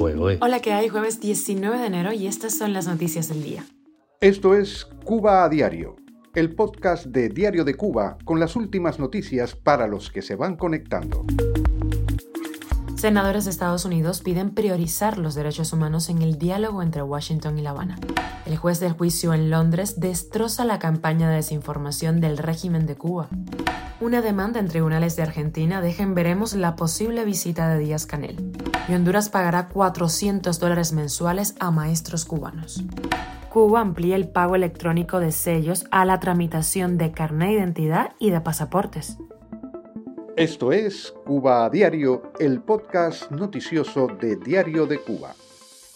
Pues, Hola, ¿qué hay? Jueves 19 de enero y estas son las noticias del día. Esto es Cuba a Diario, el podcast de Diario de Cuba con las últimas noticias para los que se van conectando. Senadores de Estados Unidos piden priorizar los derechos humanos en el diálogo entre Washington y La Habana. El juez del juicio en Londres destroza la campaña de desinformación del régimen de Cuba. Una demanda en tribunales de Argentina deja en veremos la posible visita de Díaz Canel. Y Honduras pagará 400 dólares mensuales a maestros cubanos. Cuba amplía el pago electrónico de sellos a la tramitación de carnet de identidad y de pasaportes. Esto es Cuba a Diario, el podcast noticioso de Diario de Cuba.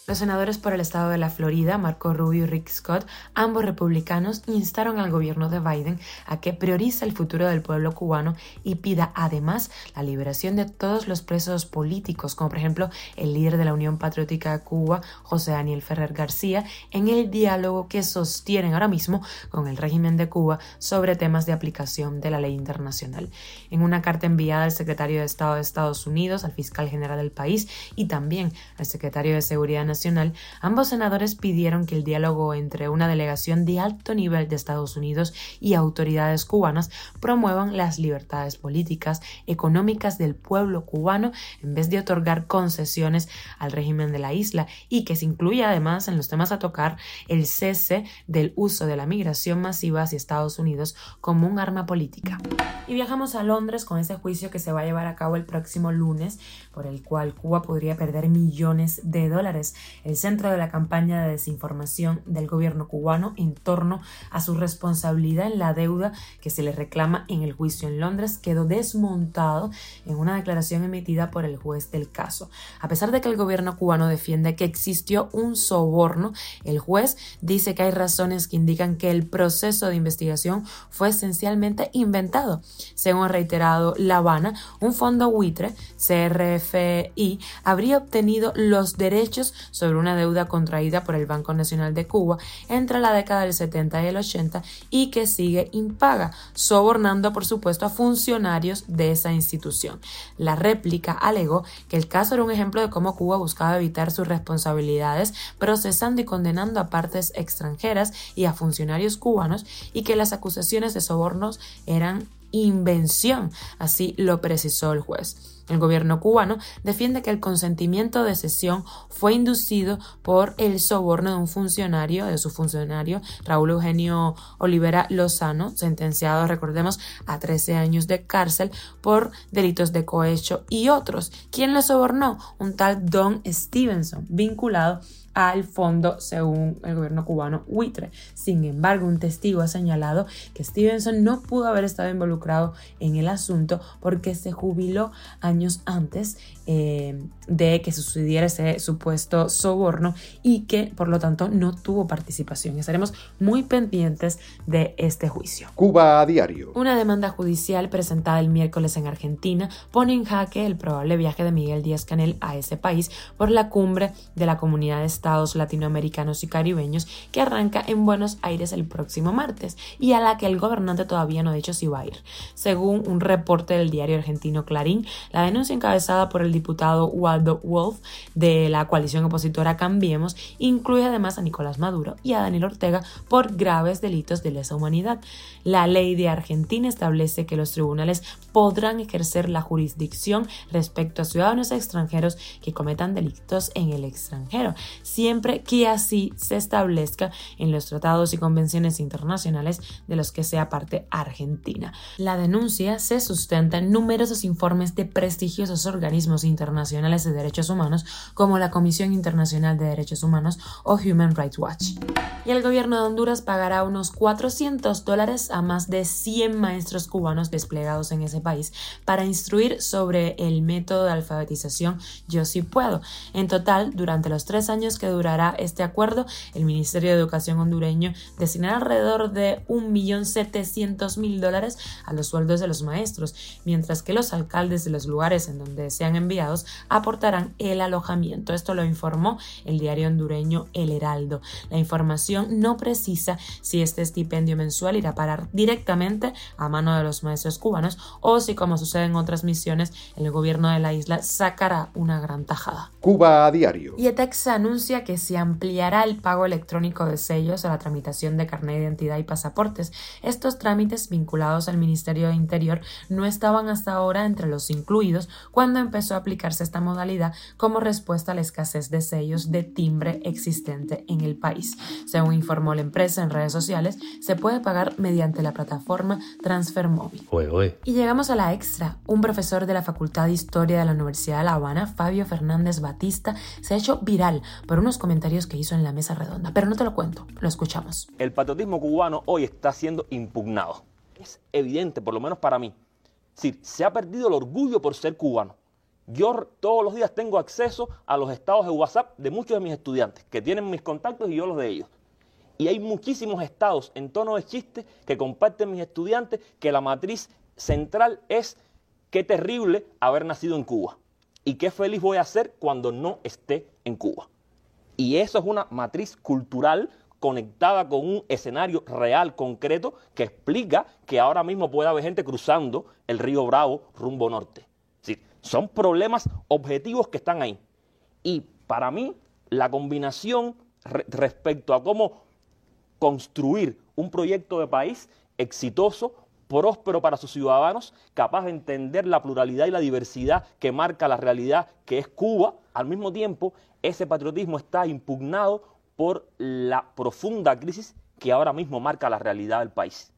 Los senadores por el estado de la Florida, Marco Rubio y Rick Scott, ambos republicanos, instaron al gobierno de Biden a que priorice el futuro del pueblo cubano y pida además la liberación de todos los presos políticos, como por ejemplo el líder de la Unión Patriótica de Cuba, José Daniel Ferrer García, en el diálogo que sostienen ahora mismo con el régimen de Cuba sobre temas de aplicación de la ley internacional. En una carta enviada al secretario de Estado de Estados Unidos, al fiscal general del país y también al secretario de Seguridad Nacional, Ambos senadores pidieron que el diálogo entre una delegación de alto nivel de Estados Unidos y autoridades cubanas promuevan las libertades políticas, económicas del pueblo cubano en vez de otorgar concesiones al régimen de la isla y que se incluya además en los temas a tocar el cese del uso de la migración masiva hacia Estados Unidos como un arma política. Y viajamos a Londres con ese juicio que se va a llevar a cabo el próximo lunes, por el cual Cuba podría perder millones de dólares el centro de la campaña de desinformación del gobierno cubano en torno a su responsabilidad en la deuda que se le reclama en el juicio en Londres quedó desmontado en una declaración emitida por el juez del caso. A pesar de que el gobierno cubano defiende que existió un soborno, el juez dice que hay razones que indican que el proceso de investigación fue esencialmente inventado. Según ha reiterado La Habana, un fondo buitre, CRFI, habría obtenido los derechos sobre una deuda contraída por el Banco Nacional de Cuba entre la década del 70 y el 80 y que sigue impaga, sobornando por supuesto a funcionarios de esa institución. La réplica alegó que el caso era un ejemplo de cómo Cuba buscaba evitar sus responsabilidades procesando y condenando a partes extranjeras y a funcionarios cubanos y que las acusaciones de sobornos eran invención, así lo precisó el juez. El gobierno cubano defiende que el consentimiento de cesión fue inducido por el soborno de un funcionario, de su funcionario, Raúl Eugenio Olivera Lozano, sentenciado, recordemos, a 13 años de cárcel por delitos de cohecho y otros. ¿Quién lo sobornó? Un tal Don Stevenson, vinculado al fondo según el gobierno cubano Huitre. Sin embargo, un testigo ha señalado que Stevenson no pudo haber estado involucrado en el asunto porque se jubiló años antes eh, de que sucediera ese supuesto soborno y que por lo tanto no tuvo participación. Estaremos muy pendientes de este juicio. Cuba a diario. Una demanda judicial presentada el miércoles en Argentina pone en jaque el probable viaje de Miguel Díaz Canel a ese país por la cumbre de la comunidad de estados latinoamericanos y caribeños que arranca en Buenos Aires el próximo martes y a la que el gobernante todavía no ha dicho si va a ir. Según un reporte del diario argentino Clarín, la denuncia encabezada por el diputado Waldo Wolf de la coalición opositora Cambiemos incluye además a Nicolás Maduro y a Daniel Ortega por graves delitos de lesa humanidad. La ley de Argentina establece que los tribunales podrán ejercer la jurisdicción respecto a ciudadanos extranjeros que cometan delitos en el extranjero, siempre que así se establezca en los tratados y convenciones internacionales de los que sea parte Argentina. La denuncia se sustenta en numerosos informes de prestigiosos organismos internacionales de derechos humanos como la Comisión Internacional de Derechos Humanos o Human Rights Watch. Y el gobierno de Honduras pagará unos 400 dólares a más de 100 maestros cubanos desplegados en ese país para instruir sobre el método de alfabetización Yo sí puedo. En total, durante los tres años que durará este acuerdo, el Ministerio de Educación hondureño destinará alrededor de 1.700.000 dólares a los sueldos de los maestros, mientras que los alcaldes de los lugares en donde sean enviados aportarán el alojamiento. Esto lo informó el diario hondureño El Heraldo. La información no precisa si este estipendio mensual irá a parar directamente a mano de los maestros cubanos o si, como sucede en otras misiones, el gobierno de la isla sacará una gran tajada. Cuba a diario. Y ETEX anuncia que se ampliará el pago electrónico de sellos a la tramitación de carnet de identidad y pasaportes. Estos trámites vinculados al Ministerio de Interior no estaban hasta ahora entre los incluidos cuando empezó a aplicarse esta modalidad como respuesta a la escasez de sellos de timbre existente en el país. Según informó la empresa en redes sociales, se puede pagar mediante la plataforma Transfer Móvil. Y llegamos a la extra. Un profesor de la Facultad de Historia de la Universidad de La Habana, Fabio Fernández Batista, se ha hecho viral por unos comentarios que hizo en la mesa redonda. Pero no te lo cuento, lo escuchamos. El patriotismo cubano hoy está siendo impugnado. Es evidente, por lo menos para mí. Sí, se ha perdido el orgullo por ser cubano. Yo todos los días tengo acceso a los estados de WhatsApp de muchos de mis estudiantes, que tienen mis contactos y yo los de ellos. Y hay muchísimos estados en tono de chiste que comparten mis estudiantes que la matriz central es qué terrible haber nacido en Cuba y qué feliz voy a ser cuando no esté en Cuba. Y eso es una matriz cultural conectada con un escenario real, concreto, que explica que ahora mismo puede haber gente cruzando el río Bravo rumbo norte. son problemas objetivos que están ahí. Y para mí, la combinación respecto a cómo construir un proyecto de país exitoso, próspero para sus ciudadanos, capaz de entender la pluralidad y la diversidad que marca la realidad que es Cuba, al mismo tiempo ese patriotismo está impugnado por la profunda crisis que ahora mismo marca la realidad del país.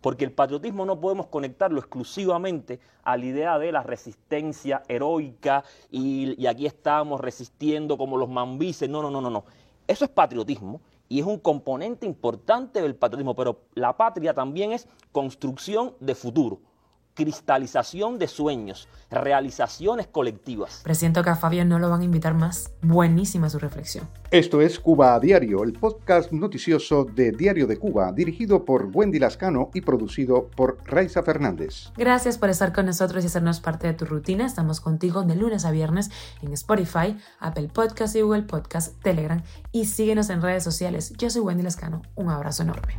Porque el patriotismo no podemos conectarlo exclusivamente a la idea de la resistencia heroica y, aquí estamos resistiendo como los mambises. No, no, no, no, no. Eso es patriotismo y es un componente importante del patriotismo, pero la patria también es construcción de futuro cristalización de sueños, realizaciones colectivas. Presiento que a Fabio no lo van a invitar más. Buenísima su reflexión. Esto es Cuba a Diario, el podcast noticioso de Diario de Cuba, dirigido por Wendy Lascano y producido por Raiza Fernández. Gracias por estar con nosotros y hacernos parte de tu rutina. Estamos contigo de lunes a viernes en Spotify, Apple Podcast y Google Podcast, Telegram y síguenos en redes sociales. Yo soy Wendy Lascano. Un abrazo enorme.